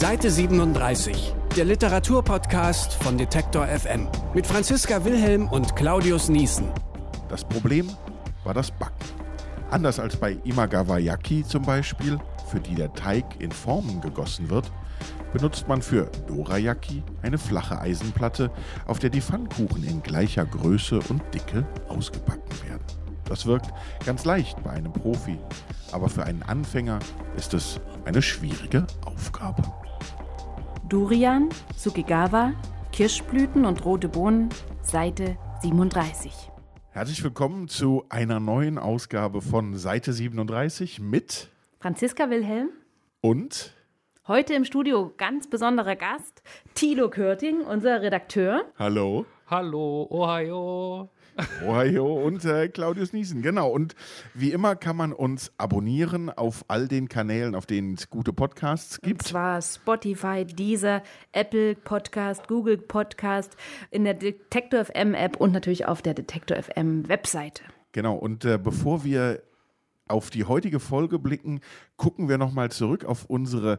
Seite 37, der Literaturpodcast von Detektor FM mit Franziska Wilhelm und Claudius Niesen. Das Problem war das Backen. Anders als bei Imagawa Yaki zum Beispiel, für die der Teig in Formen gegossen wird, benutzt man für Dorayaki eine flache Eisenplatte, auf der die Pfannkuchen in gleicher Größe und Dicke ausgebacken werden. Das wirkt ganz leicht bei einem Profi, aber für einen Anfänger ist es eine schwierige Aufgabe. Durian, Sukigawa, Kirschblüten und rote Bohnen, Seite 37. Herzlich willkommen zu einer neuen Ausgabe von Seite 37 mit Franziska Wilhelm. und Heute im Studio ganz besonderer Gast, Thilo Körting, unser Redakteur. Hallo. Hallo, Ohio. Ohio und äh, Claudius Niesen, genau. Und wie immer kann man uns abonnieren auf all den Kanälen, auf denen es gute Podcasts Und gibt. zwar Spotify, Deezer, Apple Podcast, Google Podcast, in der Detektor FM App und natürlich auf der Detektor FM Webseite. Genau. Und äh, bevor wir auf die heutige Folge blicken, gucken wir nochmal zurück auf unsere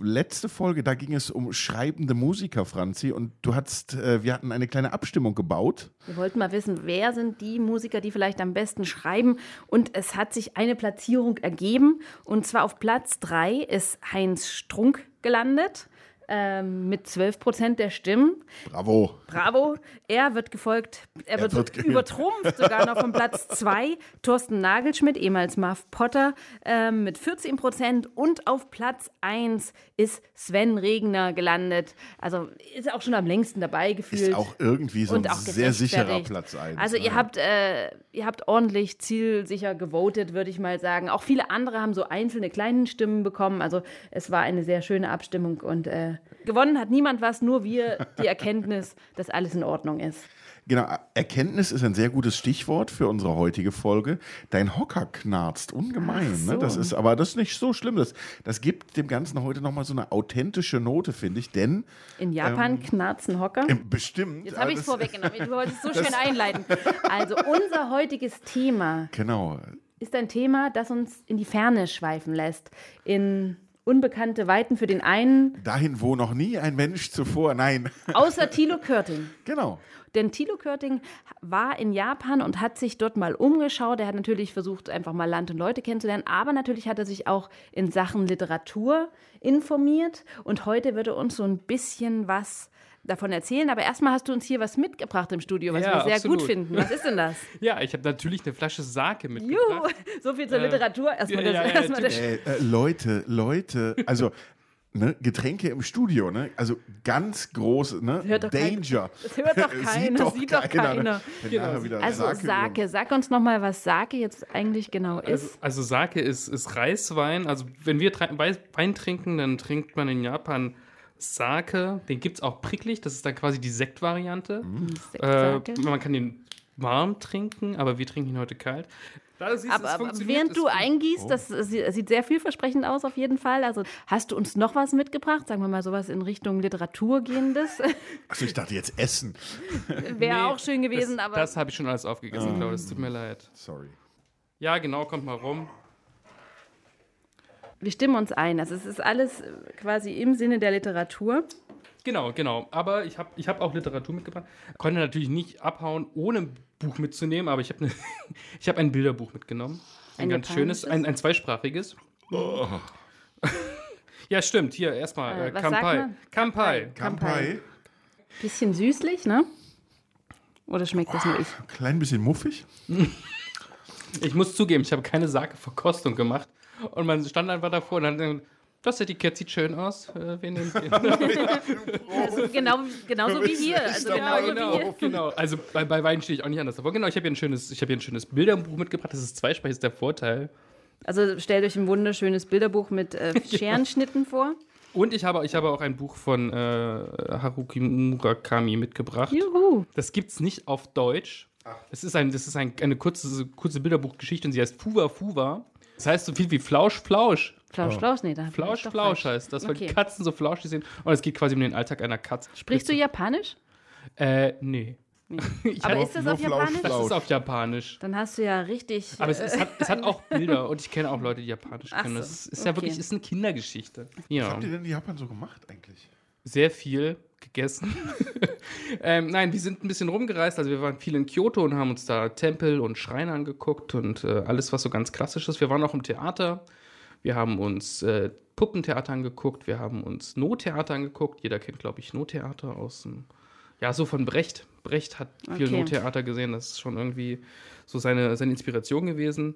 letzte Folge. Da ging es um schreibende Musiker, Franzi. Und du hattest, äh, wir hatten eine kleine Abstimmung gebaut. Wir wollten mal wissen, wer sind die Musiker, die vielleicht am besten schreiben. Und es hat sich eine Platzierung ergeben. Und zwar auf Platz 3 ist Heinz Strunk gelandet. Ähm, mit 12 Prozent der Stimmen. Bravo. Bravo. Er wird gefolgt, er, Er wird, wird übertrumpft sogar noch von Platz 2. Thorsten Nagelschmidt, ehemals Marv Potter, ähm, mit 14 Prozent. Und auf Platz 1 ist Sven Regner gelandet. Also ist auch schon am längsten dabei gefühlt. Ist auch irgendwie so ein Und sehr sicherer. Platz 1. Also ihr habt, äh, ihr habt ordentlich zielsicher gewotet, würde ich mal sagen. Auch viele andere haben so einzelne kleine Stimmen bekommen. Also es war eine sehr schöne Abstimmung und äh, gewonnen hat niemand was, nur wir die Erkenntnis, dass alles in Ordnung ist. Genau, Erkenntnis ist ein sehr gutes Stichwort für unsere heutige Folge. Dein Hocker knarzt ungemein. So. Ne? Das ist, aber das ist nicht so schlimm. Das, das gibt dem Ganzen heute nochmal so eine authentische Note, finde ich. Denn In Japan knarzen Hocker. ähm, bestimmt. Jetzt habe ich es das- vorweggenommen. Du wolltest so schön einleiten. Also unser heutiges Thema Genau. ist ein Thema, das uns in die Ferne schweifen lässt. In unbekannte Weiten für den einen, Dahin, wo noch nie ein Mensch zuvor. Nein. außer Thilo Körting. genau. Denn Thilo Körting war in Japan und hat sich dort mal umgeschaut. Er hat natürlich versucht, einfach mal Land und Leute kennenzulernen, aber natürlich hat er sich auch in Sachen Literatur informiert. Und heute wird er uns so ein bisschen was davon erzählen. Aber erstmal hast du uns hier was mitgebracht im Studio, was Ja, wir sehr absolut. gut finden. Was ist denn das? Ja, ich habe natürlich eine Flasche Sake Juhu, mitgebracht. so viel zur Äh, Literatur. Erstmal ja, das, ja, ja, erstmal das Äh, äh, Leute, Leute, also. Ne, Getränke im Studio, ne? Also ganz groß, ne? hört doch kein- Danger. das hört doch keiner, sieht doch keiner. Ne? Wenn Genau. Also Sake Sake, sag uns noch mal, was Sake jetzt eigentlich genau Also, ist. also Sake ist, ist Reiswein. Also wenn wir Wein trinken, dann trinkt man in Japan Sake. Den gibt es auch pricklig. Das ist dann quasi die Sektvariante. Äh, Sake. man kann den warm trinken, aber wir trinken ihn heute kalt. Da siehst Aber, es aber während du eingießt, das sie- sieht sehr vielversprechend aus auf jeden Fall. Also hast du uns noch was mitgebracht? Sagen wir mal sowas in Richtung Literatur gehendes. Achso, ich dachte jetzt Essen. Wäre Nee, auch schön gewesen, das, aber Das habe ich schon alles aufgegessen, glaube ich. Es tut mir leid. Sorry. Ja, genau, kommt mal rum. Wir stimmen uns ein. Also es ist alles äh, quasi im Sinne der Literatur. Genau, genau. Aber ich habe ich hab auch Literatur mitgebracht. Konnte natürlich nicht abhauen, ohne ein Buch mitzunehmen, aber ich habe ne, ich hab ein Bilderbuch mitgenommen. Ein, Ein ganz schönes, ein, ein zweisprachiges. ja, stimmt. Hier erstmal Äh, äh, Kampai. Kampai. Kampai. Bisschen süßlich, ne? Oder schmeckt das nur ich? Klein bisschen muffig. Ich muss zugeben, ich habe keine Sake-Verkostung gemacht. Und man stand einfach davor und dann, das Etikett sieht schön aus. Äh, wir nehmen den. Also genau, genauso wie hier. Also wie genau, genau. Also bei, bei Wein stehe ich auch nicht anders davor. Genau, ich habe hier ein schönes, ich habe hier ein schönes Bilderbuch mitgebracht. Das ist zweisprachig, ist der Vorteil. Also stellt euch ein wunderschönes Bilderbuch mit äh, Scherenschnitten vor. Und ich habe, ich habe auch ein Buch von äh, Haruki Murakami mitgebracht. Juhu. Das gibt's nicht auf Deutsch. Das ist, ein, das ist ein, eine kurze, kurze Bilderbuchgeschichte und sie heißt Fuwa Fuwa. Das heißt so viel wie Flausch Flausch. Flausch, Flausch, nee, da Flausch Flausch heißt das, weil Okay. die Katzen so flauschig sind. Und es geht quasi um den Alltag einer Katze. Sprichst du Japanisch? Äh, nee. Ich Aber ist das auf Flausch, Japanisch? das Flausch. ist auf Japanisch. Dann hast du ja richtig. Aber es, äh, es, hat, es hat auch Bilder und ich kenne auch Leute, die Japanisch Ach können. so, Das ist ja okay. wirklich ist eine Kindergeschichte. Was Ja, habt ihr denn in Japan so gemacht eigentlich? sehr viel gegessen. ähm, nein, wir sind ein bisschen rumgereist. Also wir waren viel in Kyoto und haben uns da Tempel und Schreine angeguckt und äh, alles, was so ganz klassisch ist. Wir waren auch im Theater. Wir haben uns äh, Puppentheater angeguckt. Wir haben uns No-Theater angeguckt. Jeder kennt, glaube ich, No-Theater aus dem, ja, so von Brecht. Brecht hat viel Okay. No-Theater gesehen. Das ist schon irgendwie so seine, seine Inspiration gewesen.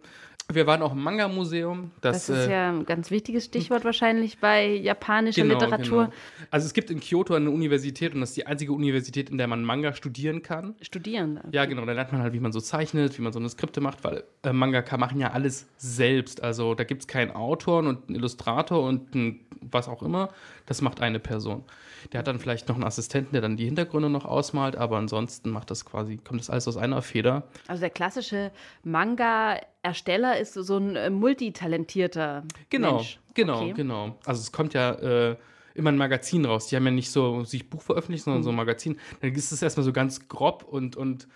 Wir waren auch im Manga-Museum. das ist äh, ja ein ganz wichtiges Stichwort wahrscheinlich bei japanischer Literatur. Genau. Also es gibt in Kyoto eine Universität und das ist die einzige Universität, in der man Manga studieren kann. Studieren. Ja, genau. Da lernt man halt, wie man so zeichnet, wie man so eine Skripte macht, weil äh, Mangaka machen ja alles selbst. Also da gibt es keinen Autor und einen Illustrator und ein, was auch immer. Das macht eine Person. Der hat dann vielleicht noch einen Assistenten, der dann die Hintergründe noch ausmalt, aber ansonsten macht das quasi, kommt das alles aus einer Feder. Also der klassische Manga-Ersteller ist so ein äh, multitalentierter Genau, Mensch. genau, Okay. genau. Also es kommt ja äh, immer ein Magazin raus. Die haben ja nicht so sich Buch veröffentlicht, sondern so Mhm. ein Magazin. Dann ist es erstmal so ganz grob und, und,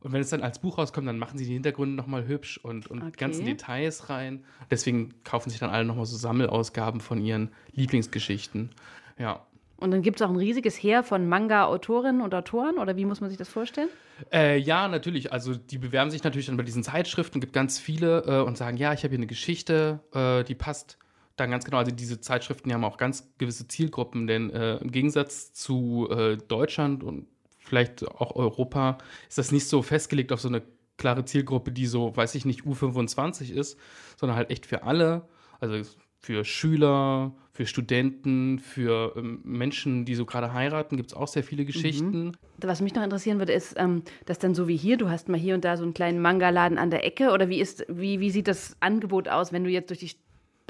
und wenn es dann als Buch rauskommt, dann machen sie die Hintergründe nochmal hübsch und, und Okay. ganzen Details rein. Deswegen kaufen sich dann alle nochmal so Sammelausgaben von ihren Lieblingsgeschichten. Ja. Und dann gibt es auch ein riesiges Heer von Manga-Autorinnen und Autoren, oder wie muss man sich das vorstellen? Äh, ja, natürlich. Also die bewerben sich natürlich dann bei diesen Zeitschriften, gibt ganz viele äh, und sagen, ja, ich habe hier eine Geschichte, äh, die passt dann ganz genau. Also diese Zeitschriften die haben auch ganz gewisse Zielgruppen, denn äh, im Gegensatz zu äh, Deutschland und vielleicht auch Europa ist das nicht so festgelegt auf so eine klare Zielgruppe, die so, weiß ich nicht, U25 ist, sondern halt echt für alle. Also für Schüler, für Studenten, für ähm, Menschen, die so gerade heiraten, gibt es auch sehr viele Geschichten. Was mich noch interessieren würde, ist, ähm, dass dann so wie hier, du hast mal hier und da so einen kleinen Manga-Laden an der Ecke, oder wie, ist, wie, wie sieht das Angebot aus, wenn du jetzt durch die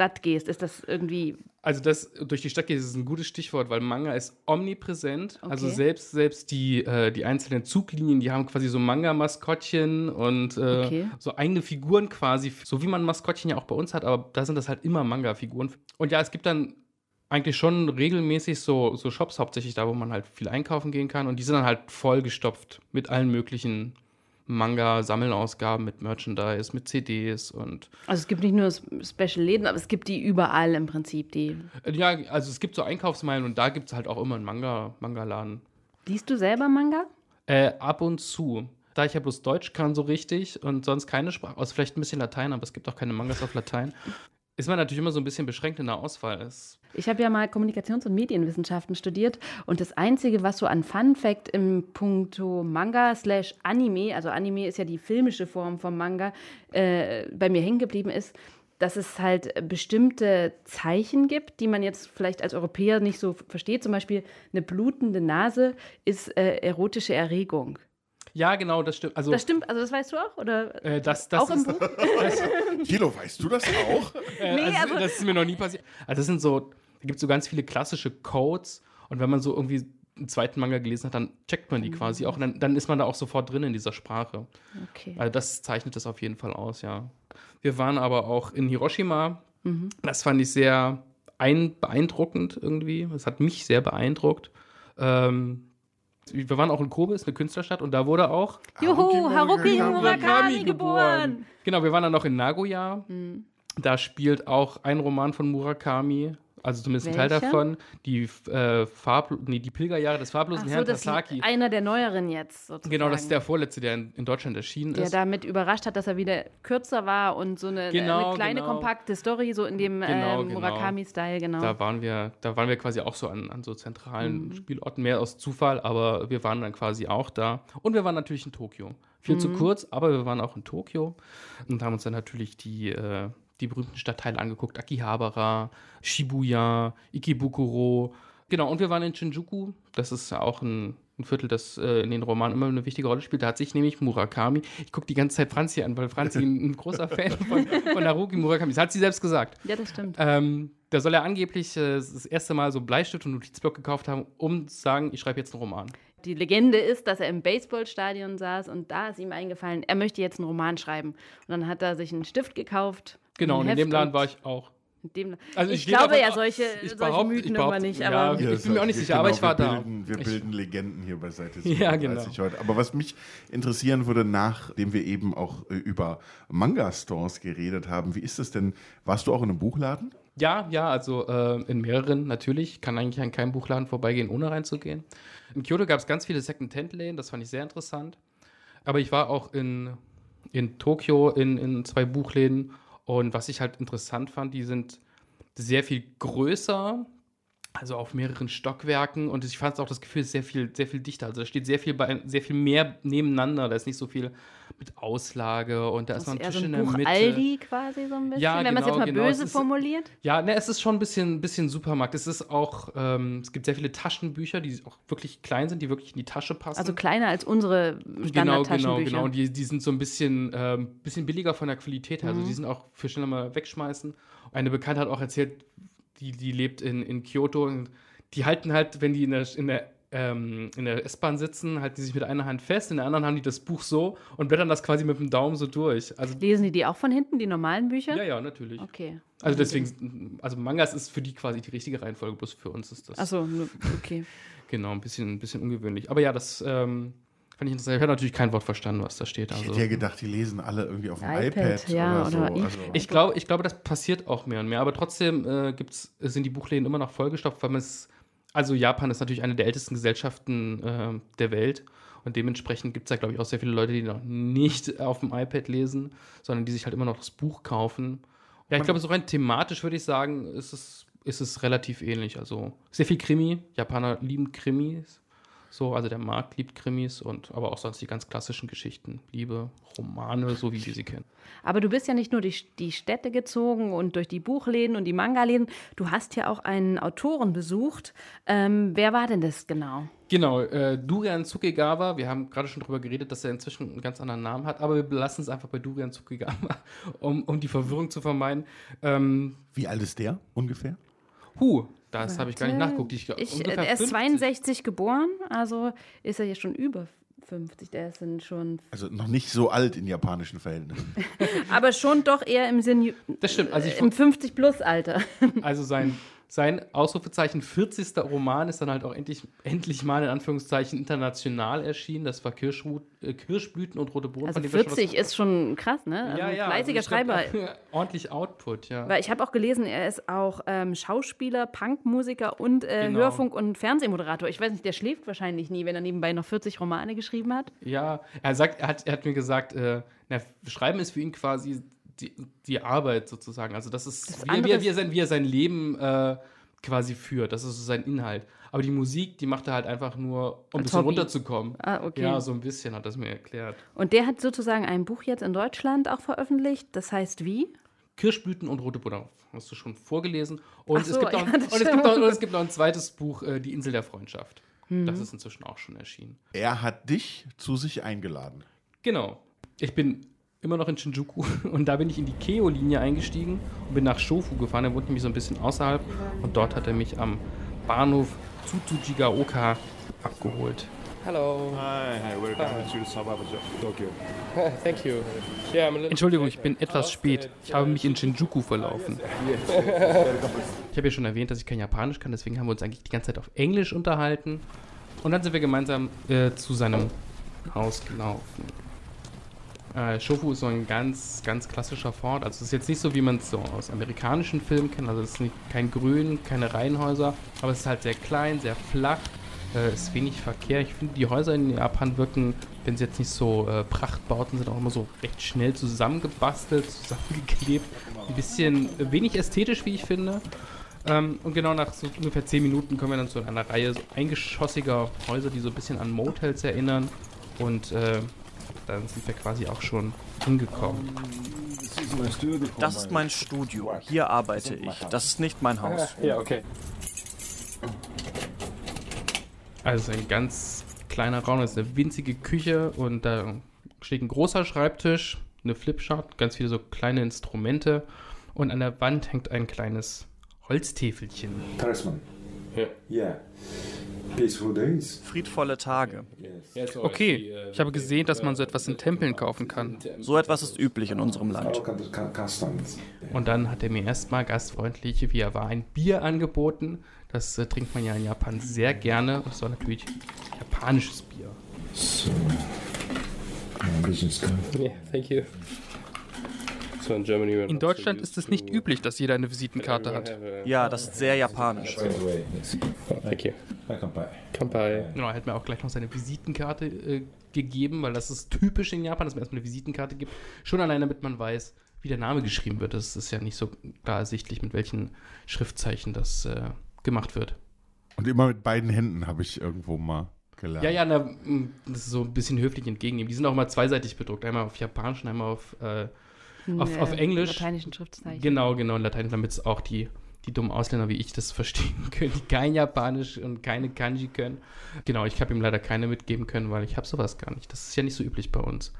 Stadt gehst? Ist das irgendwie, Also das durch die Stadt geht, ist ein gutes Stichwort, weil Manga ist omnipräsent. Also Okay. selbst, selbst die, äh, die einzelnen Zuglinien, die haben quasi so Manga-Maskottchen und äh, Okay. so eigene Figuren quasi, so wie man Maskottchen ja auch bei uns hat, aber da sind das halt immer Manga-Figuren. Und ja, es gibt dann eigentlich schon regelmäßig so, so Shops, hauptsächlich da, wo man halt viel einkaufen gehen kann und die sind dann halt vollgestopft mit allen möglichen Manga-Sammelausgaben, mit Merchandise, mit CDs und also es gibt nicht nur Special-Läden, aber es gibt die überall im Prinzip, die. Äh, Ja, also es gibt so Einkaufsmeilen und da gibt es halt auch immer einen Manga- Manga-Laden. Liest du selber Manga? äh, ab und zu. Da ich ja bloß Deutsch kann so richtig und sonst keine Sprache, außer vielleicht ein bisschen Latein, aber es gibt auch keine Mangas auf Latein, ist man natürlich immer so ein bisschen beschränkt in der Auswahl. Es, Ich habe ja mal Kommunikations- und Medienwissenschaften studiert und das Einzige, was so an Fun Fact im Punkto Manga slash Anime, also Anime ist ja die filmische Form vom Manga, äh, bei mir hängen geblieben ist, dass es halt bestimmte Zeichen gibt, die man jetzt vielleicht als Europäer nicht so versteht. Zum Beispiel eine blutende Nase ist äh, erotische Erregung. Ja, genau, das stimmt. Also, Das stimmt, also das weißt du auch? Oder äh, das, das auch im ist, Buch? Thilo, weißt du das auch? Äh, Nee, also, also- das ist mir noch nie passiert. Also das sind so, da gibt es so ganz viele klassische Codes und wenn man so irgendwie einen zweiten Manga gelesen hat, dann checkt man die Mhm. quasi auch und dann, dann ist man da auch sofort drin in dieser Sprache. Okay. Also das zeichnet das auf jeden Fall aus, ja. Wir waren aber auch in Hiroshima. Mhm. Das fand ich sehr ein beeindruckend irgendwie. Das hat mich sehr beeindruckt. Ähm, wir waren auch in Kobe, ist eine Künstlerstadt, und da wurde auch Juhu, Haruki Murakami. Murakami geboren. Genau, wir waren dann noch in Nagoya. Mhm. Da spielt auch ein Roman von Murakami, also zumindest ein Teil Welcher? davon, die, äh, Farb nee, die Pilgerjahre des farblosen Ach so, Herrn das ist Tasaki. einer der neueren jetzt sozusagen. Genau, das ist der vorletzte, der in, in Deutschland erschienen der ist. damit überrascht hat, dass er wieder kürzer war und so eine, Genau, eine kleine, genau. kompakte Story, so in dem Genau, ähm, genau. Murakami-Style, genau. Da waren wir, da waren wir quasi auch so an, an so zentralen Mhm. Spielorten, mehr aus Zufall, aber wir waren dann quasi auch da. Und wir waren natürlich in Tokio. Viel Mhm. zu kurz, aber wir waren auch in Tokio und haben uns dann natürlich die, äh, die berühmten Stadtteile angeguckt. Akihabara, Shibuya, Ikebukuro. Genau, und wir waren in Shinjuku. Das ist auch ein, ein Viertel, das äh, in den Romanen immer eine wichtige Rolle spielt. Da hat sich nämlich Murakami, ich gucke die ganze Zeit Franzi an, weil Franzi ein, ein großer Fan von, von Haruki Murakami ist. Hat sie selbst gesagt. ja, das stimmt. Ähm, da soll er angeblich äh, das erste Mal so Bleistift und Notizblock gekauft haben, um zu sagen, ich schreibe jetzt einen Roman. Die Legende ist, dass er im Baseballstadion saß und da ist ihm eingefallen, er möchte jetzt einen Roman schreiben. Und dann hat er sich einen Stift gekauft. Genau, und in dem Laden war ich auch. Dem, Also ich, ich glaube ja solche, ich solche Mythen ich immer nicht. ja, Aber Ich bin mir auch nicht sicher, aber ich war wir da. bilden, Wir Ich- bilden Legenden hier bei Seite Ja, 37 genau. heute. Aber was mich interessieren würde, nachdem wir eben auch äh, über Manga-Stores geredet haben, wie ist das denn? Warst du auch in einem Buchladen? Ja, ja, also äh, in mehreren natürlich. Kann eigentlich an keinem Buchladen vorbeigehen, ohne reinzugehen. In Kyoto gab es ganz viele Second-Hand-Läden, das fand ich sehr interessant. Aber ich war auch in, in Tokio in, in zwei Buchläden. Und was ich halt interessant fand, die sind sehr viel größer, also auf mehreren Stockwerken. Und ich fand auch das Gefühl, sehr viel, sehr viel dichter. Also da steht sehr viel, bei, sehr viel mehr nebeneinander. Da ist nicht so viel mit Auslage und da ist das noch ist ein eher Tisch so in ein der Buch Mitte. Aldi quasi so ein bisschen, Ja, wenn man es jetzt genau, mal genau. böse ist- formuliert. Ja, ne, es ist schon ein bisschen, bisschen Supermarkt. Es ist auch, ähm, es gibt sehr viele Taschenbücher, die auch wirklich klein sind, die wirklich in die Tasche passen. Also kleiner als unsere genau, genau, Standardtaschenbücher. genau. Und die, die sind so ein bisschen, ähm, bisschen billiger von der Qualität her. Mhm. Also die sind auch für schneller mal wegschmeißen. Eine Bekannte hat auch erzählt, die, die lebt in, in Kyoto und die halten halt, wenn die in der, in der ähm, in der S-Bahn sitzen, halten die sich mit einer Hand fest, in der anderen haben die das Buch so und blättern das quasi mit dem Daumen so durch. Also Lesen die die auch von hinten, die normalen Bücher? ja, ja, natürlich. Okay. Also deswegen, also Mangas ist für die quasi die richtige Reihenfolge, bloß für uns ist das. Achso, okay. Genau, ein bisschen, ein bisschen ungewöhnlich. Aber ja, das ähm, fand ich interessant. Ich habe natürlich kein Wort verstanden, was da steht. Ich Also, hätte ja gedacht, die lesen alle irgendwie auf dem iPad, iPad, ja, oder so. oder also, ich glaube, ich glaube, das passiert auch mehr und mehr. Aber trotzdem äh, gibt's, sind die Buchläden immer noch vollgestopft, weil man es. Also Japan ist natürlich eine der ältesten Gesellschaften äh, der Welt. Und dementsprechend gibt es da, glaube ich, auch sehr viele Leute, die noch nicht auf dem iPad lesen, sondern die sich halt immer noch das Buch kaufen. Ja, ich glaube, so rein thematisch würde ich sagen, ist es, ist es relativ ähnlich. Also sehr viel Krimi. Japaner lieben Krimis. So, also der Markt liebt Krimis und aber auch sonst die ganz klassischen Geschichten. Liebe, Romane, so wie wir sie kennen. Aber du bist ja nicht nur durch die Städte gezogen und durch die Buchläden und die Manga-Läden. Du hast ja auch einen Autoren besucht. Ähm, wer war denn das genau? Genau, äh, Durian Tsukegawa, wir haben gerade schon darüber geredet, dass er inzwischen einen ganz anderen Namen hat, aber wir belassen es einfach bei Durian Tsukegawa, um, um die Verwirrung zu vermeiden. Ähm, wie alt ist der ungefähr? Huh, das habe ich gar nicht nachgeguckt. Ich, Ich, ungefähr er ist 50. 62 geboren, also ist er ja schon über 50. Der ist dann schon. Also noch nicht so alt in japanischen Verhältnissen. Aber schon doch eher im Senior, Das stimmt, also, ich, im 50-Plus-Alter. also sein, sein Ausrufezeichen 40. Roman ist dann halt auch endlich, endlich mal in Anführungszeichen international erschienen. Das war Kirschrut, äh, Kirschblüten und rote Bohnen. Also von dem wir schon was- 40 ist schon krass, ne? Also ja, ja, fleißiger also ich glaub, Schreiber. ordentlich Output, ja. Weil ich habe auch gelesen, er ist auch ähm, Schauspieler, Punkmusiker und äh, Genau. Hörfunk- und Fernsehmoderator. Ich weiß nicht, der schläft wahrscheinlich nie, wenn er nebenbei noch 40 Romane geschrieben hat. Ja, er sagt, er hat, er hat mir gesagt, äh, na, Schreiben ist für ihn quasi die, die Arbeit sozusagen. Also das ist, Das wie, er- wie, er, wie, er sein, wie er sein Leben äh, quasi führt. Das ist so sein Inhalt. Aber die Musik, die macht er halt einfach nur, um ein Als bisschen Hobby. runterzukommen. Ah, okay. Ja, so ein bisschen hat das mir erklärt. Und der hat sozusagen ein Buch jetzt in Deutschland auch veröffentlicht. Das heißt wie? Kirschblüten und rote Butter hast du schon vorgelesen. Und, so, es, gibt ja, auch, das und, es, gibt stimmt. auch, und es gibt noch ein zweites Buch, äh, Die Insel der Freundschaft. Mhm. Das ist inzwischen auch schon erschienen. er hat dich zu sich eingeladen. Genau. Ich bin immer noch in Shinjuku und da bin ich in die Keo-Linie eingestiegen und bin nach Shofu gefahren. Er wohnt nämlich so ein bisschen außerhalb und dort hat er mich am Bahnhof Tsutsujigaoka abgeholt. Hello. Hi, hi, welcome to the suburbs of Tokyo. Thank you. Yeah, I'm a little Entschuldigung, ich bin etwas spät. Ich habe mich in Shinjuku verlaufen. Ich habe ja schon erwähnt, dass ich kein Japanisch kann, deswegen haben wir uns eigentlich die ganze Zeit auf Englisch unterhalten. Und dann sind wir gemeinsam äh, zu seinem Haus gelaufen. Äh, Shofu ist so ein ganz, ganz klassischer Fort. Also es ist jetzt nicht so, wie man es so aus amerikanischen Filmen kennt. Also es ist nicht, kein Grün, keine Reihenhäuser, aber es ist halt sehr klein, sehr flach. Äh, ist wenig Verkehr. Ich finde, die Häuser in Japan wirken, wenn sie jetzt nicht so äh, Prachtbauten sind, auch immer so recht schnell zusammengebastelt, zusammengeklebt. Ein bisschen wenig ästhetisch, wie ich finde. Ähm, und genau nach so ungefähr 10 Minuten kommen wir dann zu einer Reihe so eingeschossiger Häuser, die so ein bisschen an Motels erinnern. Und äh, dann sind wir quasi auch schon angekommen. Das ist mein Studio. Hier arbeite ich. Das ist nicht mein Haus. Yeah, okay. Also ein ganz kleiner Raum, das ist eine winzige Küche und da steht ein großer Schreibtisch, eine Flipchart, ganz viele so kleine Instrumente und an der Wand hängt ein kleines Holztäfelchen. Talisman. Yeah. Yeah. Peaceful days. Friedvolle Tage. Okay, ich habe gesehen, dass man so etwas in Tempeln kaufen kann. So etwas ist üblich in unserem Land. Und dann hat er mir erstmal gastfreundlich, wie er war, ein Bier angeboten. Das äh, trinkt man ja in Japan sehr gerne. Und es war natürlich japanisches Bier. So, uh, business card. Yeah, thank you. In Deutschland ist es nicht üblich, dass jeder eine Visitenkarte hat. Ja, das ist sehr japanisch. Oh, thank you. Genau, er hat mir auch gleich noch seine Visitenkarte äh, gegeben, weil das ist typisch in Japan, dass man erstmal eine Visitenkarte gibt. Schon allein, damit man weiß, wie der Name geschrieben wird. Das ist ja nicht so klar ersichtlich, mit welchen Schriftzeichen das äh, gemacht wird. Und immer mit beiden Händen habe ich irgendwo mal gelernt. Ja, ja, na, das ist so ein bisschen höflich entgegennehmen. Die sind auch mal zweiseitig bedruckt. Einmal auf Japanisch und einmal auf, äh, auf, Äh, auf Englisch. Lateinischen Schriftzeichen. Genau, genau, in Latein, damit es auch die, die dummen Ausländer wie ich das verstehen können, die kein Japanisch und keine Kanji können. Genau, ich habe ihm leider keine mitgeben können, weil ich habe sowas gar nicht. Das ist ja nicht so üblich bei uns.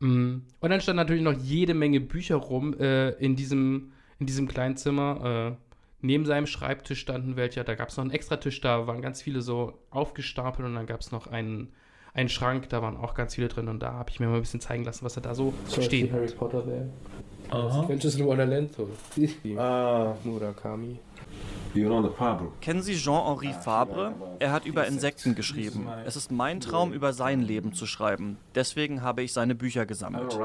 Mm, Und dann stand natürlich noch jede Menge Bücher rum äh, in, diesem, in diesem kleinen Zimmer. Äh, neben seinem Schreibtisch standen welche, da gab es noch einen Extratisch, da waren ganz viele so aufgestapelt und dann gab es noch einen, ein Schrank, da waren auch ganz viele drin und da habe ich mir mal ein bisschen zeigen lassen, was er da so Zum stehen Harry hat. Potter wäre. Adventures in Wonderland, so. Ah. Murakami. Kennen Sie Jean-Henri Fabre? Er hat über Insekten geschrieben. Es ist mein Traum, über sein Leben zu schreiben. Deswegen habe ich seine Bücher gesammelt.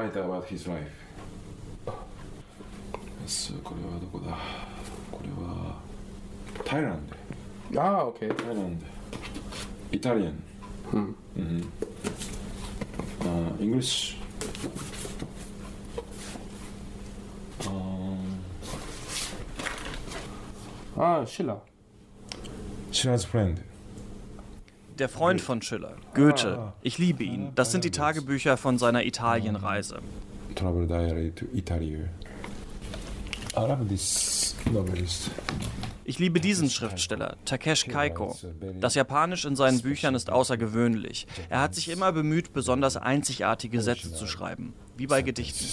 Ah, okay. Thailand. Italien. Äh, hmm. Mm-hmm. Uh, English. Ähm. Ah, Schiller. Schiller's Friend. Der Freund von Schiller, Goethe. Ah. Ich liebe ihn. Das sind die Tagebücher von seiner Italienreise. Ah. Travel Diary to Italy. I love this novelist. Ich liebe diesen Schriftsteller, Takeshi Kaiko. Das Japanisch in seinen Büchern ist außergewöhnlich. Er hat sich immer bemüht, besonders einzigartige Sätze zu schreiben, wie bei Gedichten.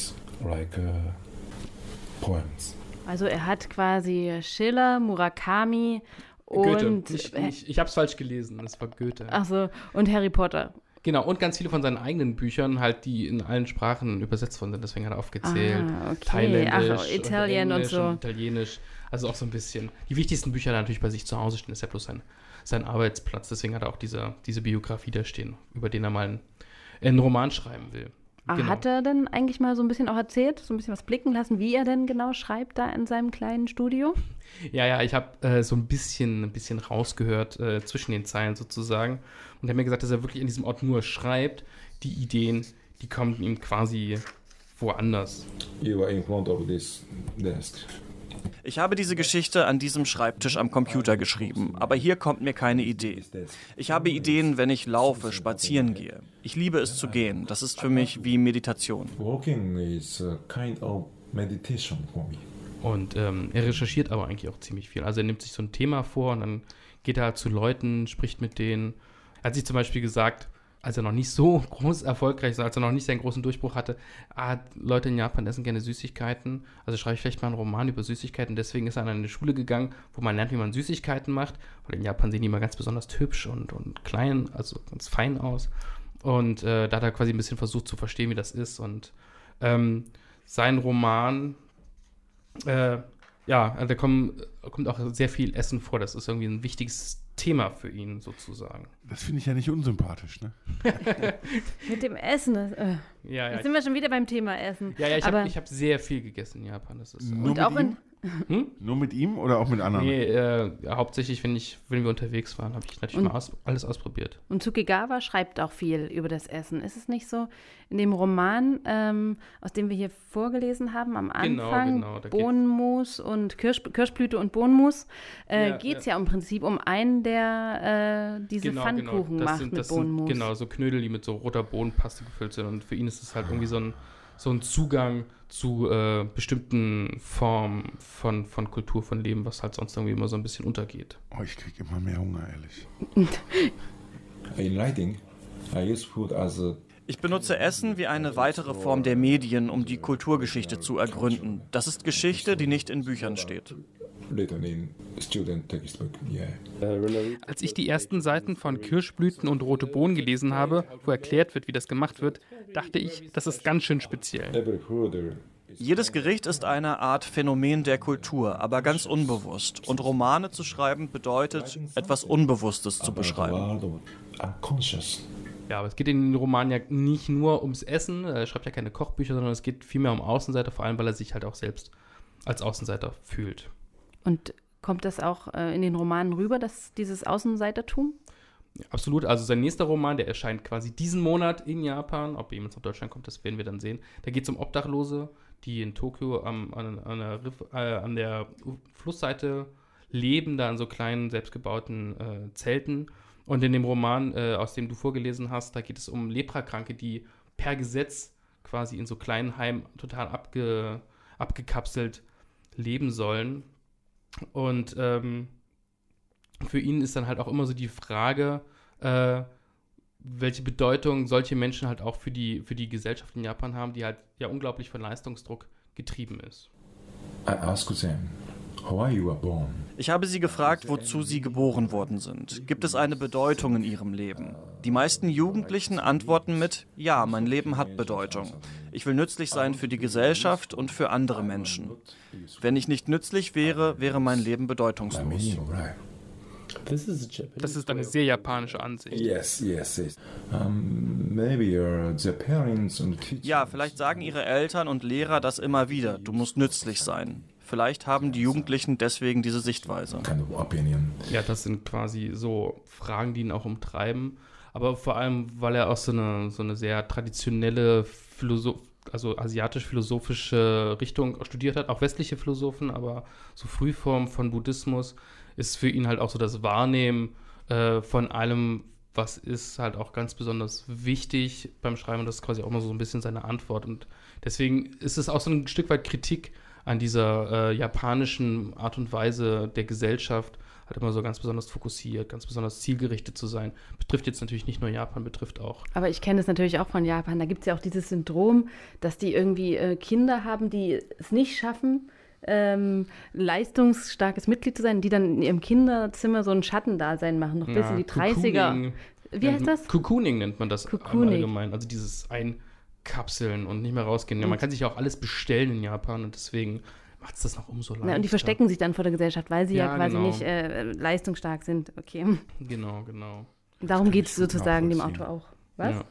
like uh, poems Also er hat quasi Schiller, Murakami Goethe. und Ich, äh, ich, ich habe es falsch gelesen, das war Goethe. ach so, und Harry Potter. Genau, und ganz viele von seinen eigenen Büchern, halt, die in allen Sprachen übersetzt worden sind. Deswegen hat er aufgezählt. Ah, okay. Thailändisch, Ach, Italien und Englisch so. Italienisch. Also auch so ein bisschen. Die wichtigsten Bücher er natürlich bei sich zu Hause stehen. Das ist ja bloß sein, sein Arbeitsplatz. Deswegen hat er auch diese, diese Biografie da stehen, über den er mal einen, einen Roman schreiben will. Genau. Hat er denn eigentlich mal so ein bisschen auch erzählt, so ein bisschen was blicken lassen, wie er denn genau schreibt da in seinem kleinen Studio? Ja, ja, ich habe äh, so ein bisschen, ein bisschen rausgehört äh, zwischen den Zeilen sozusagen. Und er hat mir gesagt, dass er wirklich in diesem Ort nur schreibt. Die Ideen, die kommen ihm quasi woanders. You are in front of this desk Ich habe diese Geschichte an diesem Schreibtisch am Computer geschrieben, aber hier kommt mir keine Idee. Ich habe Ideen, wenn ich laufe, spazieren gehe. Ich liebe es zu gehen. Das ist für mich wie Meditation. Walking is a kind of meditation for me. Und ähm, er recherchiert aber eigentlich auch ziemlich viel. Also er nimmt sich so ein Thema vor und dann geht er halt zu Leuten, spricht mit denen. Er hat sich zum Beispiel gesagt, als er noch nicht so groß erfolgreich war, als er noch nicht seinen großen Durchbruch hatte, ah, Leute in Japan essen gerne Süßigkeiten. Also schreibe ich vielleicht mal einen Roman über Süßigkeiten. Deswegen ist er an eine Schule gegangen, wo man lernt, wie man Süßigkeiten macht. Weil in Japan sehen die immer ganz besonders hübsch und, und klein, also ganz fein aus. Und äh, da hat er quasi ein bisschen versucht zu verstehen, wie das ist. Und ähm, sein Roman äh, ja, da kommen, kommt auch sehr viel Essen vor. Das ist irgendwie ein wichtiges Thema für ihn sozusagen. Das finde ich ja nicht unsympathisch, ne? Mit dem Essen. Das, äh. Ja, ja. Jetzt sind wir schon wieder beim Thema Essen. Ja, ja, ich habe hab sehr viel gegessen in Japan. Das ist, Nur Und auch in, ihm? Nur mit ihm oder auch mit anderen? nee, äh, hauptsächlich, wenn, ich, wenn wir unterwegs waren, habe ich natürlich Und- mal aus, alles ausprobiert. Und Tsukigawa schreibt auch viel über das Essen. Ist es nicht so? In dem Roman, ähm, aus dem wir hier vorgelesen haben am Genau, Anfang, genau, geht- Bohnenmus und Kirsch, Kirschblüte und Bohnenmus, äh, Ja, geht es ja. ja. im Prinzip um einen, der äh, diese Pfannkuchen Das macht sind, mit das sind, Bohnenmus. genau, so Knödel, die mit so roter Bohnenpaste gefüllt sind. Und für ihn ist es halt irgendwie so ein, so ein Zugang zu äh, bestimmten Formen von, von Kultur, von Leben, was halt sonst irgendwie immer so ein bisschen untergeht. Oh, ich kriege immer mehr Hunger, ehrlich. In writing, I use food as a Ich benutze Essen wie eine weitere Form der Medien, um die Kulturgeschichte zu ergründen. Das ist Geschichte, die nicht in Büchern steht. Als ich die ersten Seiten von Kirschblüten und rote Bohnen gelesen habe, wo erklärt wird, wie das gemacht wird, dachte ich, das ist ganz schön speziell. Jedes Gericht ist eine Art Phänomen der Kultur, aber ganz unbewusst. Und Romane zu schreiben bedeutet, etwas Unbewusstes zu beschreiben. Ja, aber es geht in den Romanen ja nicht nur ums Essen. Er schreibt ja keine Kochbücher, sondern es geht vielmehr um Außenseiter, vor allem weil er sich halt auch selbst als Außenseiter fühlt. Und kommt das auch äh, in den Romanen rüber, dass dieses Außenseitertum? Absolut. Also sein nächster Roman, der erscheint quasi diesen Monat in Japan. Ob er jemals nach Deutschland kommt, das werden wir dann sehen. Da geht es um Obdachlose, die in Tokio am, an, an, der, Riff, äh, an der Flussseite leben, da in so kleinen, selbstgebauten äh, Zelten. Und in dem Roman, äh, aus dem du vorgelesen hast, da geht es um Leprakranke, die per Gesetz quasi in so kleinen Heimen total abge, abgekapselt leben sollen. Und ähm, für ihn ist dann halt auch immer so die Frage, äh, welche Bedeutung solche Menschen halt auch für die, für die Gesellschaft in Japan haben, die halt ja unglaublich von Leistungsdruck getrieben ist. I asked them, why you were born. Ich habe sie gefragt, wozu sie geboren worden sind. Gibt es eine Bedeutung in ihrem Leben? Die meisten Jugendlichen antworten mit Ja, mein Leben hat Bedeutung. Ich will nützlich sein für die Gesellschaft und für andere Menschen. Wenn ich nicht nützlich wäre, wäre mein Leben bedeutungslos. Das ist eine sehr japanische Ansicht. Yes, yes, yes. Um, maybe uh, the parents and teachers. Ja, vielleicht sagen ihre Eltern und Lehrer das immer wieder. Du musst nützlich sein. Vielleicht haben die Jugendlichen deswegen diese Sichtweise. Kind of opinion. Ja, das sind quasi so Fragen, die ihn auch umtreiben. Aber vor allem, weil er auch so eine, so eine sehr traditionelle Philosoph also asiatisch-philosophische Richtung studiert hat, auch westliche Philosophen, aber so Frühform von Buddhismus ist für ihn halt auch so das Wahrnehmen äh, von allem, was ist, halt auch ganz besonders wichtig beim Schreiben. Und das ist quasi auch mal so ein bisschen seine Antwort. Und deswegen ist es auch so ein Stück weit Kritik an dieser äh, japanischen Art und Weise der Gesellschaft, halt immer so ganz besonders fokussiert, ganz besonders zielgerichtet zu sein. Betrifft jetzt natürlich nicht nur Japan, betrifft auch. Aber ich kenne es natürlich auch von Japan. Da gibt es ja auch dieses Syndrom, dass die irgendwie äh, Kinder haben, die es nicht schaffen, ähm, leistungsstarkes Mitglied zu sein, die dann in ihrem Kinderzimmer so ein Schattendasein machen, noch bis Ja, in die 30er. Cocooning Wie heißt das? Cocooning nennt man das Cocooning. allgemein. Also dieses Einkapseln und nicht mehr rausgehen. Ja, man kann sich ja auch alles bestellen in Japan und deswegen macht es das noch umso leichter. Na, und die verstecken sich dann vor der Gesellschaft, weil sie ja, Ja, quasi genau. nicht äh, leistungsstark sind. Okay. Genau, genau. Darum geht es sozusagen dem. Autor auch. Was? Ja.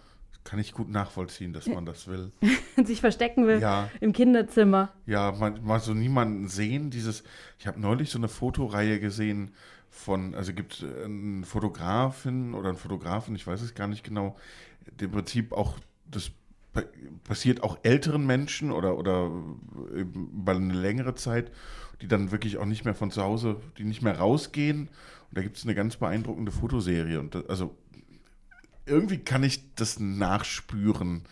Kann ich gut nachvollziehen, dass man das will. sich verstecken will Ja. im Kinderzimmer. Ja, man, mal so niemanden sehen, dieses, ich habe neulich so eine Fotoreihe gesehen von, also gibt es einen Fotografin oder einen Fotografen, ich weiß es gar nicht genau, im Prinzip auch, das pa- passiert auch älteren Menschen oder, oder eben über eine längere Zeit, die dann wirklich auch nicht mehr von zu Hause, die nicht mehr rausgehen. Und da gibt es eine ganz beeindruckende Fotoserie. Und das, also irgendwie kann ich das nachspüren,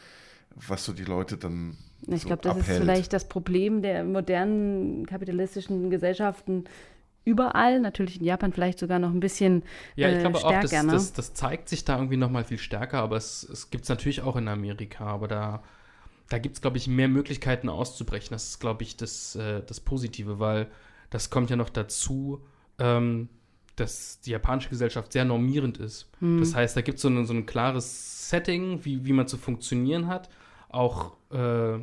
was so die Leute dann. Ich so glaube, das ist abhält. vielleicht das Problem der modernen kapitalistischen Gesellschaften überall. Natürlich in Japan vielleicht sogar noch ein bisschen Ja, ich äh, glaube auch, stärker. das, ne? das, das zeigt sich da irgendwie noch mal viel stärker, aber es, es gibt es natürlich auch in Amerika, aber da, da gibt es, glaube ich, mehr Möglichkeiten auszubrechen. Das ist, glaube ich, das, äh, das Positive, weil das kommt ja noch dazu, ähm, dass die japanische Gesellschaft sehr normierend ist. Hm. Das heißt, da gibt so es so ein klares Setting, wie, wie man zu funktionieren hat. Auch, äh,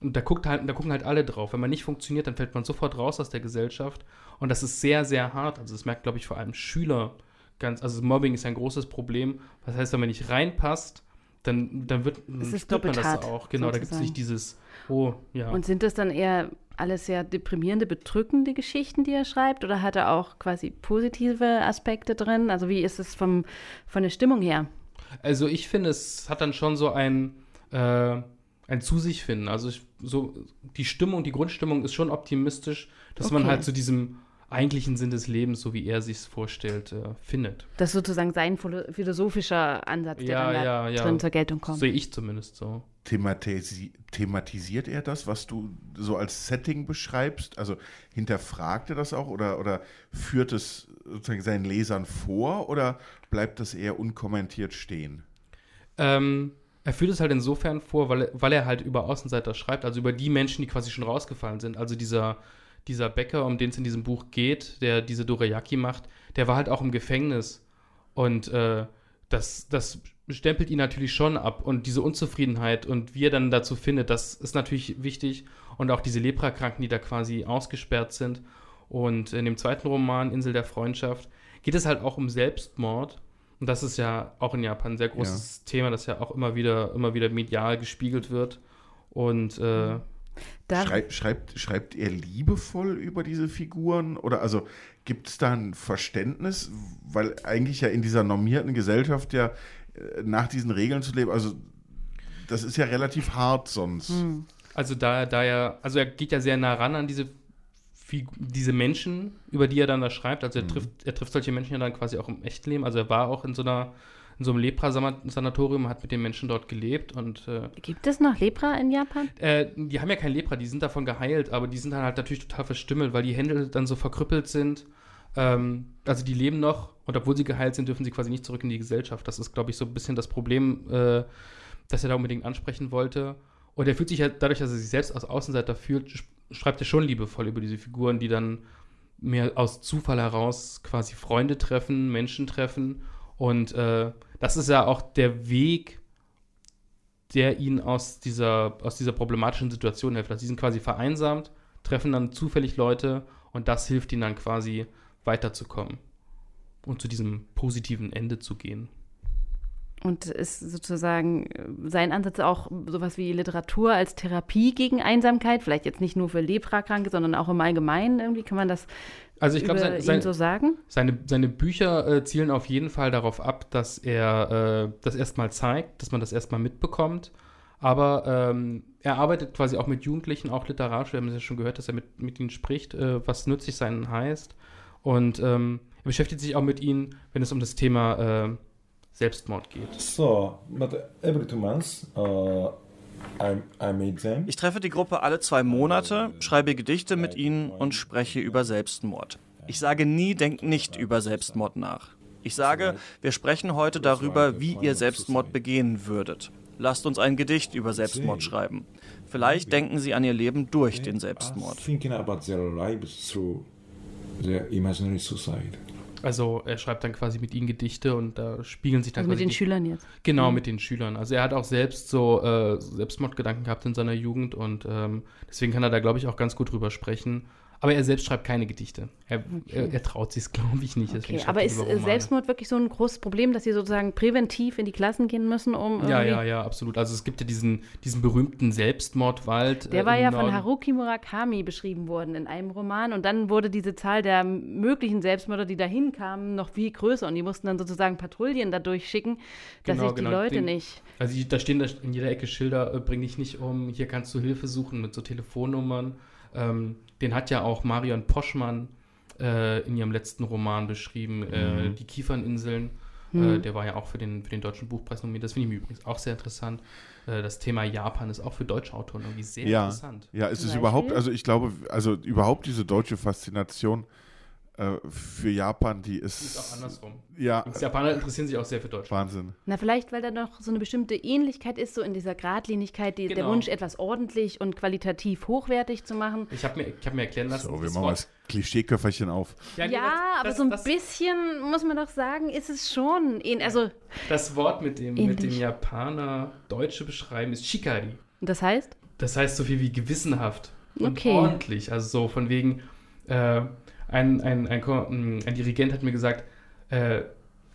und da, guckt halt, da gucken halt alle drauf. Wenn man nicht funktioniert, dann fällt man sofort raus aus der Gesellschaft. Und das ist sehr, sehr hart. Also das merkt, glaube ich, vor allem Schüler ganz, also Mobbing ist ja ein großes Problem. Das heißt, wenn man nicht reinpasst, dann, dann wird Es ist man das auch. Genau, da gibt es sozusagen. nicht dieses, oh, ja. Und sind das dann eher alles sehr deprimierende, bedrückende Geschichten, die er schreibt? Oder hat er auch quasi positive Aspekte drin? Also wie ist es vom, von der Stimmung her? Also ich finde, es hat dann schon so ein, äh, ein zu sich finden. Also ich, so die Stimmung, die Grundstimmung ist schon optimistisch, dass man Okay. halt zu diesem eigentlichen Sinn des Lebens, so wie er sich vorstellt, äh, findet. Das ist sozusagen sein philo- philosophischer Ansatz, der Ja, dann da ja, ja. drin zur Geltung kommt. Sehe ich zumindest so. Thematisi thematisiert er das, was du so als Setting beschreibst? Also hinterfragt er das auch oder, oder führt es sozusagen seinen Lesern vor oder bleibt das eher unkommentiert stehen? Ähm, er führt es halt insofern vor, weil, weil er halt über Außenseiter schreibt, also über die Menschen, die quasi schon rausgefallen sind. Also dieser, dieser Bäcker, um den es in diesem Buch geht, der diese Dorayaki macht, der war halt auch im Gefängnis. Und äh, das, das stempelt ihn natürlich schon ab. Und diese Unzufriedenheit und wie er dann dazu findet, das ist natürlich wichtig. Und auch diese Leprakranken, die da quasi ausgesperrt sind. Und in dem zweiten Roman, Insel der Freundschaft, geht es halt auch um Selbstmord. Und das ist ja auch in Japan ein sehr großes Thema, das ja auch immer wieder, immer wieder medial gespiegelt wird. Und äh, Da, Schrei schreibt, schreibt er liebevoll über diese Figuren? Oder also gibt es da ein Verständnis? Weil eigentlich ja in dieser normierten Gesellschaft ja äh, nach diesen Regeln zu leben, also das ist ja relativ hart sonst. Also da, da er, also er geht ja sehr nah ran an diese, diese Menschen, über die er dann da schreibt. Also er trifft, er trifft solche Menschen ja dann quasi auch im Echtleben. Also er war auch in so einer, in so einem Lepra-Sanatorium, hat mit den Menschen dort gelebt und äh, gibt es noch Lepra in Japan? äh, die haben ja kein Lepra, die sind davon geheilt, aber die sind dann halt natürlich total verstümmelt, weil die Hände dann so verkrüppelt sind. Ähm, also die leben noch und obwohl sie geheilt sind, dürfen sie quasi nicht zurück in die Gesellschaft. Das ist, glaube ich, so ein bisschen das Problem, äh, das er da unbedingt ansprechen wollte. Und er fühlt sich halt dadurch, dass er sich selbst als Außenseiter fühlt, sch- schreibt er schon liebevoll über diese Figuren, die dann mehr aus Zufall heraus quasi Freunde treffen, Menschen treffen. Und äh, das ist ja auch der Weg, der ihn aus dieser, aus dieser problematischen Situation hilft. Also sie sind quasi vereinsamt, treffen dann zufällig Leute und das hilft ihnen dann quasi weiterzukommen und zu diesem positiven Ende zu gehen. Und ist sozusagen äh, sein Ansatz auch sowas wie Literatur als Therapie gegen Einsamkeit? Vielleicht jetzt nicht nur für Leprakranke, sondern auch im Allgemeinen irgendwie? Kann man das Also ich glaube, sein, sein, so sagen? Seine, seine Bücher äh, zielen auf jeden Fall darauf ab, dass er äh, das erstmal zeigt, dass man das erstmal mitbekommt. Aber ähm, er arbeitet quasi auch mit Jugendlichen, auch literarisch. Wir haben es ja schon gehört, dass er mit, mit ihnen spricht, äh, was nützlich sein heißt. Und ähm, er beschäftigt sich auch mit ihnen, wenn es um das Thema äh, Selbstmord geht. So, but every two months, uh, I, I meet them. Ich treffe die Gruppe alle zwei Monate, schreibe Gedichte mit ihnen und spreche über Selbstmord. Ich sage nie, denkt nicht über Selbstmord nach. Ich sage, wir sprechen heute darüber, wie ihr Selbstmord begehen würdet. Lasst uns ein Gedicht über Selbstmord schreiben. Vielleicht denken Sie an Ihr Leben durch den Selbstmord. thinking about their lives through their imaginary suicide. Also er schreibt dann quasi mit ihnen Gedichte und da spiegeln sich dann Also mit den die- Schülern jetzt. Genau, mit den Schülern. Also er hat auch selbst so äh, Selbstmordgedanken gehabt in seiner Jugend und ähm, deswegen kann er da, glaube ich, auch ganz gut drüber sprechen. Aber er selbst schreibt keine Gedichte. Er, er, er traut sich glaube ich, nicht. Okay, aber er ist äh. Selbstmord wirklich so ein großes Problem, dass sie sozusagen präventiv in die Klassen gehen müssen, um Ja, ja, ja, absolut. Also es gibt ja diesen, diesen berühmten Selbstmordwald. Der äh, war ja von Norden. Haruki Murakami beschrieben worden in einem Roman und dann wurde diese Zahl der möglichen Selbstmörder, die dahin kamen, noch viel größer und die mussten dann sozusagen Patrouillen da durchschicken, dass Genau, sich die genau, Leute den- nicht. Also da stehen da in jeder Ecke Schilder, äh, bring dich nicht um, hier kannst du Hilfe suchen mit so Telefonnummern. Ähm, den hat ja auch Marion Poschmann äh, in ihrem letzten Roman beschrieben, äh, Die Kieferninseln. Äh, der war ja auch für den, für den Deutschen Buchpreis nominiert. Das finde ich übrigens auch sehr interessant. Äh, das Thema Japan ist auch für deutsche Autoren irgendwie sehr Ja, interessant. ja, es Zum ist überhaupt, also ich glaube, also überhaupt diese deutsche Faszination äh, für Japan, die ist, Ist auch andersrum. ja Und Japaner interessieren sich auch sehr für Deutschland. Wahnsinn. Na, vielleicht, weil da noch so eine bestimmte Ähnlichkeit ist, so in dieser Gradlinigkeit, die, der Genau. Wunsch, etwas ordentlich und qualitativ hochwertig zu machen. Ich habe mir, ich hab mir erklären lassen, So, wir das machen mal Wort- das Klischeeköfferchen auf. Ja, nee, das- aber das- so ein das- bisschen, muss man doch sagen, ist es schon. ähn- Also, Das Wort mit dem, mit dem. Japaner Deutsche beschreiben ist Shikari. das heißt? Das heißt so viel wie gewissenhaft und Okay. ordentlich. Also so von wegen, äh, ein, ein, ein, ein Dirigent hat mir gesagt, äh,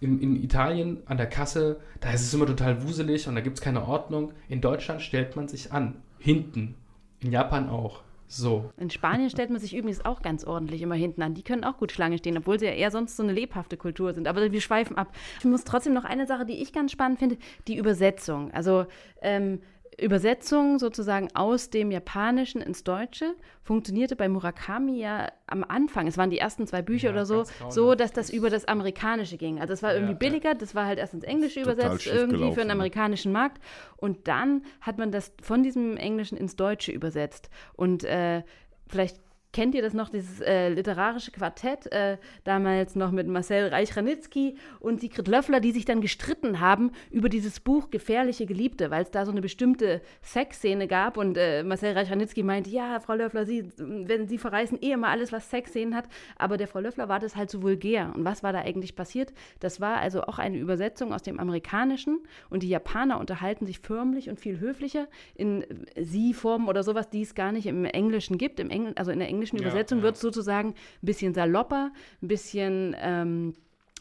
in, in Italien an der Kasse, da ist es immer total wuselig und da gibt es keine Ordnung. In Deutschland stellt man sich an. Hinten. In Japan auch. So. In Spanien stellt man sich übrigens auch ganz ordentlich immer hinten an. Die können auch gut Schlange stehen, obwohl sie ja eher sonst so eine lebhafte Kultur sind. Aber wir schweifen ab. Ich muss trotzdem noch eine Sache, die ich ganz spannend finde, die Übersetzung. Also ähm, Übersetzung sozusagen aus dem Japanischen ins Deutsche funktionierte bei Murakami ja am Anfang, es waren die ersten zwei Bücher Ja, oder so, so, dass das über das Amerikanische ging. Also es war irgendwie ja. billiger, das war halt erst ins Englische übersetzt, irgendwie für den amerikanischen Markt. Und dann hat man das von diesem Englischen ins Deutsche übersetzt. Und äh, vielleicht kennt ihr das noch, dieses äh, literarische Quartett, äh, damals noch mit Marcel Reich-Ranitzky und Sigrid Löffler, die sich dann gestritten haben über dieses Buch Gefährliche Geliebte, weil es da so eine bestimmte Sexszene gab und äh, Marcel Reich-Ranitzky meinte, ja, Frau Löffler, Sie, wenn Sie verreißen eh immer alles, was Sexszenen hat, aber der Frau Löffler war das halt zu vulgär. Und was war da eigentlich passiert? Das war also auch eine Übersetzung aus dem Amerikanischen und die Japaner unterhalten sich förmlich und viel höflicher in Sie-Formen oder sowas, die es gar nicht im Englischen gibt. Im Engl also in der englischen Ja, Übersetzung ja. wird es sozusagen ein bisschen salopper, ein bisschen ähm,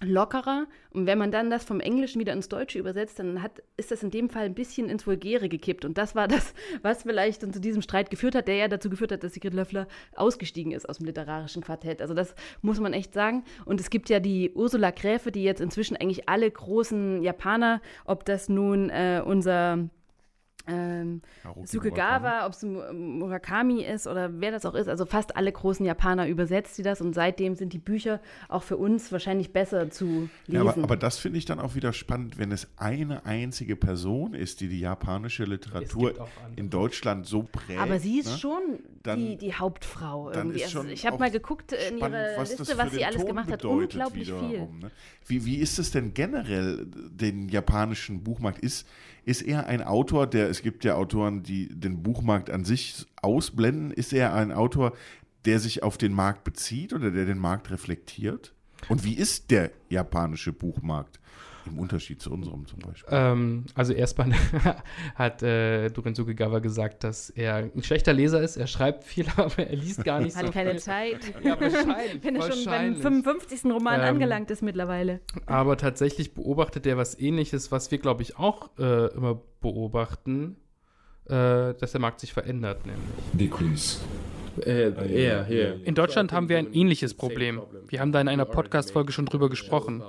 lockerer. Und wenn man dann das vom Englischen wieder ins Deutsche übersetzt, dann hat, ist das in dem Fall ein bisschen ins Vulgäre gekippt. Und das war das, was vielleicht dann zu diesem Streit geführt hat, der ja dazu geführt hat, dass Sigrid Löffler ausgestiegen ist aus dem literarischen Quartett. Also das muss man echt sagen. Und es gibt ja die Ursula Gräfe, die jetzt inzwischen eigentlich alle großen Japaner, ob das nun äh, unser ähm, Haruki Sukegawa, ob es Murakami ist oder wer das auch ist, also fast alle großen Japaner übersetzt sie das und seitdem sind die Bücher auch für uns wahrscheinlich besser zu Ja, lesen. aber, aber das finde ich dann auch wieder spannend, wenn es eine einzige Person ist, die die japanische Literatur in Deutschland so prägt. Aber sie ist ne? schon Dann- die, die Hauptfrau irgendwie. ist Also ich habe mal geguckt in spannend, ihrer was Liste, was sie alles Ton gemacht hat. Unglaublich viel. Ne? Wie, wie ist es denn generell, den japanischen Buchmarkt? Ist, ist er ein Autor, der, es gibt ja Autoren, die den Buchmarkt an sich ausblenden, ist er ein Autor, der sich auf den Markt bezieht oder der den Markt reflektiert? Und wie ist der japanische Buchmarkt im Unterschied zu unserem zum Beispiel? Ähm, also erstmal hat äh, Durin Sugegawa gesagt, dass er ein schlechter Leser ist. Er schreibt viel, aber er liest gar nicht so Hat keine viel. Zeit. Ja, wahrscheinlich. Wenn er schon beim wahrscheinlich. 55. Roman Ähm, angelangt ist mittlerweile. Aber tatsächlich beobachtet er was ähnliches, was wir, glaube ich, auch äh, immer beobachten, äh, dass der Markt sich verändert, nämlich. Decrease. Uh, yeah, yeah. In Deutschland haben wir ein ähnliches Problem. Wir haben da in einer Podcast-Folge schon drüber gesprochen.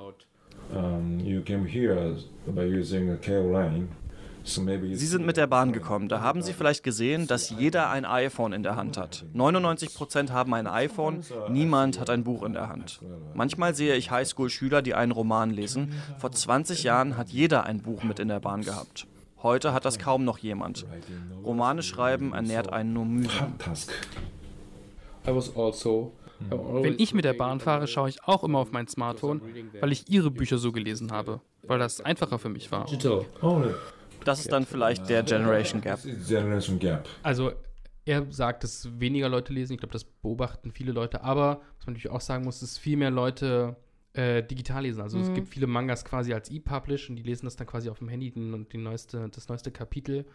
Um, you came here by using a line. So maybe Sie sind mit der Bahn gekommen. Da haben Sie vielleicht gesehen, dass jeder ein iPhone in der Hand hat. 99% haben ein iPhone, niemand hat ein Buch in der Hand. Manchmal sehe ich Highschool-Schüler, die einen Roman lesen. Vor 20 Jahren hat jeder ein Buch mit in der Bahn gehabt. Heute hat das kaum noch jemand. Romane schreiben ernährt einen nur task. I was also. Wenn ich mit der Bahn fahre, schaue ich auch immer auf mein Smartphone, weil ich ihre Bücher so gelesen habe, weil das einfacher für mich war. Digital. Oh, Das ist dann vielleicht der Generation Gap. generation. Also er sagt, dass weniger Leute lesen. Ich glaube, das beobachten viele Leute. Aber was man natürlich auch sagen muss, ist viel mehr Leute äh, digital lesen. Also es gibt viele Mangas quasi als E-Publish und die lesen das dann quasi auf dem Handy und die neueste, das neueste Kapitel.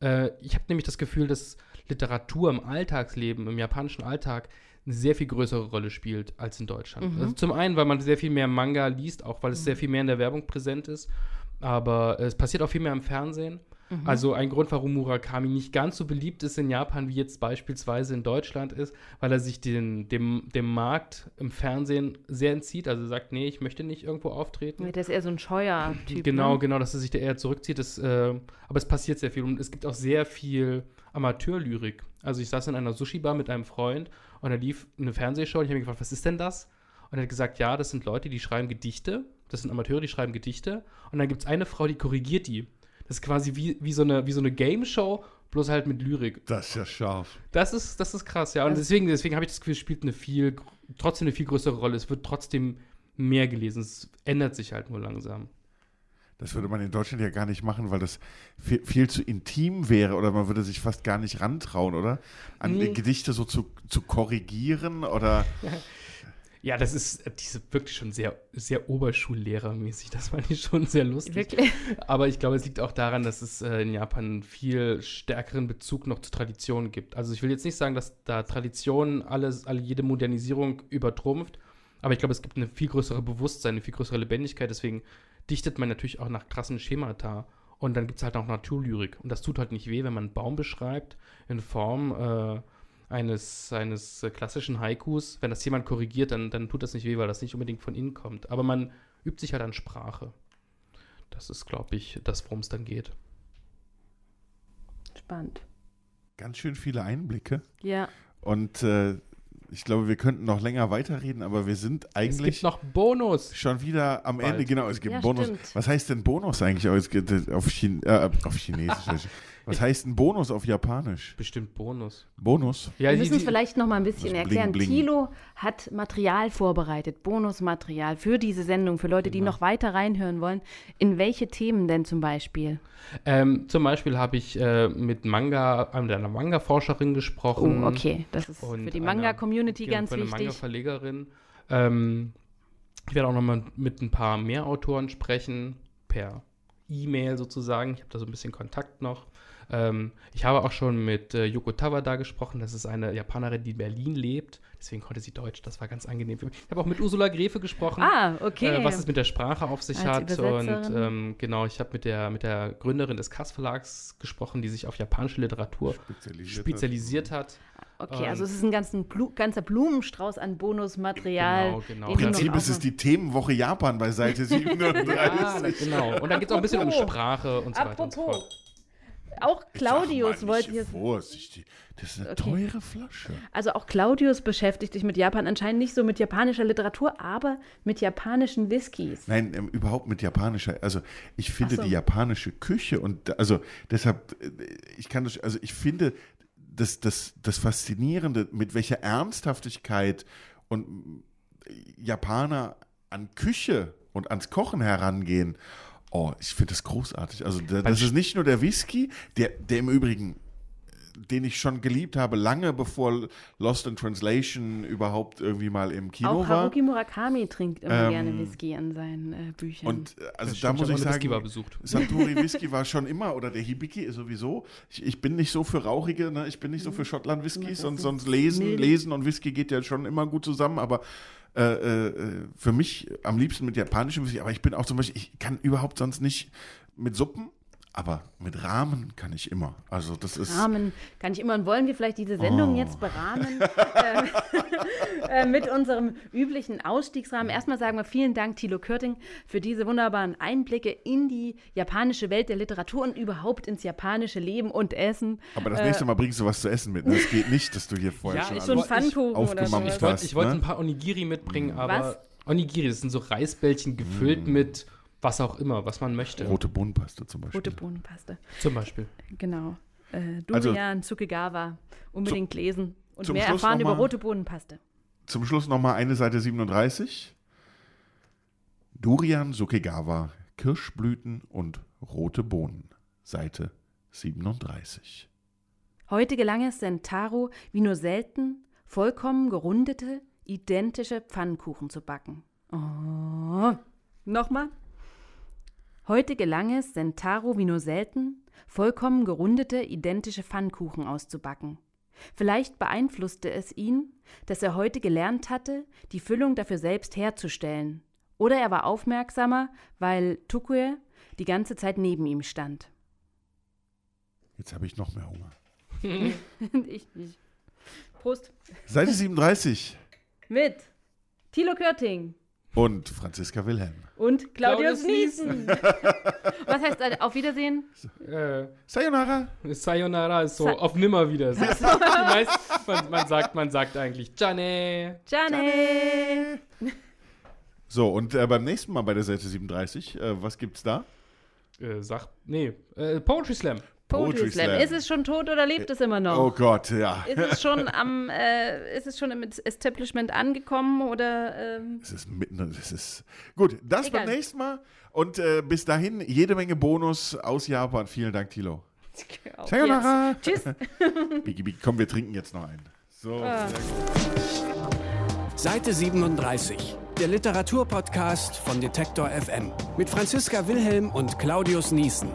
Äh, ich habe nämlich das Gefühl, dass Literatur im Alltagsleben, im japanischen Alltag, eine sehr viel größere Rolle spielt als in Deutschland. Also zum einen, weil man sehr viel mehr Manga liest, auch weil es sehr viel mehr in der Werbung präsent ist. Aber es passiert auch viel mehr im Fernsehen. Also ein Grund, warum Murakami nicht ganz so beliebt ist in Japan, wie jetzt beispielsweise in Deutschland ist, weil er sich den, dem, dem Markt im Fernsehen sehr entzieht. Also sagt, nee, ich möchte nicht irgendwo auftreten. Der ist eher so ein scheuer Typ. Genau, ne? genau, dass er sich da eher zurückzieht. Das, äh, aber es passiert sehr viel und es gibt auch sehr viel Amateurlyrik. Also ich saß in einer Sushi-Bar mit einem Freund und da lief eine Fernsehshow und ich habe mich gefragt, was ist denn das? Und er hat gesagt, ja, das sind Leute, die schreiben Gedichte. Das sind Amateure, die schreiben Gedichte. Und dann gibt es eine Frau, die korrigiert die. Das ist quasi wie, wie so eine, wie so eine Game-Show, bloß halt mit Lyrik. Das ist ja scharf. Das ist, das ist krass, ja. Und deswegen, deswegen habe ich das Gefühl, es spielt eine viel, trotzdem eine viel größere Rolle. Es wird trotzdem mehr gelesen. Es ändert sich halt nur langsam. Das würde man in Deutschland ja gar nicht machen, weil das viel, viel zu intim wäre oder man würde sich fast gar nicht rantrauen, oder? An Nee. Gedichte so zu, zu korrigieren oder. Ja, das ist, äh, diese wirklich schon sehr, sehr Oberschullehrermäßig. Das fand ich schon sehr lustig. Wirklich. Aber ich glaube, es liegt auch daran, dass es äh, in Japan einen viel stärkeren Bezug noch zu Traditionen gibt. Also ich will jetzt nicht sagen, dass da Tradition alles, alle, jede Modernisierung übertrumpft, aber ich glaube, es gibt eine viel größere Bewusstsein, eine viel größere Lebendigkeit. Deswegen dichtet man natürlich auch nach krassen Schemata. Und dann gibt es halt auch Naturlyrik. Und das tut halt nicht weh, wenn man einen Baum beschreibt in Form äh, eines, eines äh, klassischen Haikus. Wenn das jemand korrigiert, dann, dann tut das nicht weh, weil das nicht unbedingt von innen kommt. Aber man übt sich halt an Sprache. Das ist, glaube ich, das, worum es dann geht. Spannend. Ganz schön viele Einblicke. Ja. Und äh, ich glaube, wir könnten noch länger weiterreden, aber wir sind Es eigentlich gibt noch Bonus. schon wieder am Bald. Ende. Genau, es gibt Ja, Bonus. stimmt. Was heißt denn Bonus eigentlich? Es äh, auf, Chin äh, auf Chinesisch. Was heißt ein Bonus auf Japanisch? Bestimmt Bonus. Bonus? Ja, Wir die- müssen es die- vielleicht noch mal ein bisschen erklären. Bling, Bling. Thilo hat Material vorbereitet, Bonusmaterial für diese Sendung, für Leute, die Genau. noch weiter reinhören wollen. In welche Themen denn zum Beispiel? Ähm, zum Beispiel habe ich äh, mit Manga, mit einer Manga-Forscherin Oh, gesprochen. okay, das ist für die Manga-Community ganz für eine wichtig. Manga-Verlegerin. Ähm, ich werde auch nochmal mit ein paar mehr Autoren sprechen, per E-Mail sozusagen. Ich habe da so ein bisschen Kontakt noch. Ähm, ich habe auch schon mit äh, Yoko Tawada gesprochen. Das ist eine Japanerin, die in Berlin lebt. Deswegen konnte sie Deutsch. Das war ganz angenehm für mich. Ich habe auch mit Ursula Gräfe gesprochen. Ah, okay. Äh, was es mit der Sprache auf sich Als hat. Und ähm, genau, ich habe mit der, mit der Gründerin des Kass Verlags gesprochen, die sich auf japanische Literatur Spezialisiert. spezialisiert hat. okay, also ähm, es ist ein ganzen Blu ganzer Blumenstrauß an Bonusmaterial. Genau, genau. Im Prinzip ist es die Themenwoche Japan bei Seite 37. Ja, na, genau. Und dann geht es auch ein bisschen um Apropos. Sprache und so weiter und so Apropos, fort. Auch Claudius wollte hier. Vorsichtig. Das ist eine Okay. teure Flasche. Also auch Claudius beschäftigt sich mit Japan anscheinend nicht so mit japanischer Literatur, aber mit japanischen Whiskys. Nein, ähm, überhaupt mit japanischer. Also ich finde so. die japanische Küche und also deshalb, äh, ich kann das, also ich finde das, das, das Faszinierende, mit welcher Ernsthaftigkeit und äh, Japaner an Küche und ans Kochen herangehen. Oh, ich finde das großartig. Also da, das ist nicht nur der Whisky, der, der im Übrigen den ich schon geliebt habe, lange bevor Lost in Translation überhaupt irgendwie mal im Kino Auch war. Haruki Murakami trinkt immer Ähm, gerne Whisky an seinen äh, Büchern. Und äh, also Das da muss ich auch sagen. Suntory Whisky war schon immer, oder der Hibiki ist sowieso. Ich, ich bin nicht so für rauchige, ne? ich bin nicht so für Schottland Whiskys und sonst Lesen. Lesen und Whisky geht ja schon immer gut zusammen, aber äh, äh, für mich am liebsten mit japanischem Whisky, aber ich bin auch zum Beispiel, ich kann überhaupt sonst nicht mit Suppen, aber mit Rahmen kann ich immer. Also das ist. Rahmen kann ich immer. Und wollen wir vielleicht diese Sendung Oh. jetzt berahmen äh, äh, mit unserem üblichen Ausstiegsrahmen? Erstmal sagen wir vielen Dank, Thilo Körting, für diese wunderbaren Einblicke in die japanische Welt der Literatur und überhaupt ins japanische Leben und Essen. Aber das nächste Mal bringst du was zu essen mit. Das geht nicht, dass du hier vorher Ja, schon ein wollt- ich- Pfannkuchen oder aufgemampft sowas. Ich wollte hast, ich wollte ne? ein paar Onigiri mitbringen, aber Was? Onigiri, das sind so Reisbällchen gefüllt mit was auch immer, was man möchte. Rote Bohnenpaste zum Beispiel. Rote Bohnenpaste. Zum Beispiel. Genau. Äh, Also- Durian, Tsukegawa. Unbedingt lesen. Und mehr Schluss erfahren noch über mal- rote Bohnenpaste. Zum Schluss nochmal eine Seite 37. Durian Sukegawa, Kirschblüten und rote Bohnen. Seite 37. Heute gelang es Sentaro, wie nur selten, vollkommen gerundete, identische Pfannkuchen zu backen. Oh. Nochmal. Heute gelang es Sentaro, wie nur selten, vollkommen gerundete, identische Pfannkuchen auszubacken. Vielleicht beeinflusste es ihn, dass er heute gelernt hatte, die Füllung dafür selbst herzustellen. Oder er war aufmerksamer, weil Tukue die ganze Zeit neben ihm stand. Jetzt habe ich noch mehr Hunger. ich nicht. Prost. Seite 37 Mit Thilo Körting und Franziska Wilhelm. und Claudius Claudius Niesen. Was heißt äh, auf Wiedersehen? Äh, Sayonara. Sayonara ist so Sa- auf Nimmerwiedersehen. Die meisten, man, man, sagt, man sagt eigentlich Jane. Jane. So, und äh, beim nächsten Mal bei der Seite 37, äh, was gibt's da? Äh, sag, nee, äh, Poetry Slam. Poetry Slam. Slam. Ist es schon tot oder lebt es immer noch? Oh Gott, ja. Ist es schon am, äh, ist es schon im Establishment angekommen oder? Ähm, Es ist mitten, es ist gut. Das Egal. beim nächsten Mal und äh, bis dahin jede Menge Bonus aus Japan. Vielen Dank, Tilo. auf Sayonara. Tschüss. Biggie, Biggie. Komm, wir trinken jetzt noch einen. So. Ah. Seite 37, der Literaturpodcast von Detektor FM mit Franziska Wilhelm und Claudius Niesen.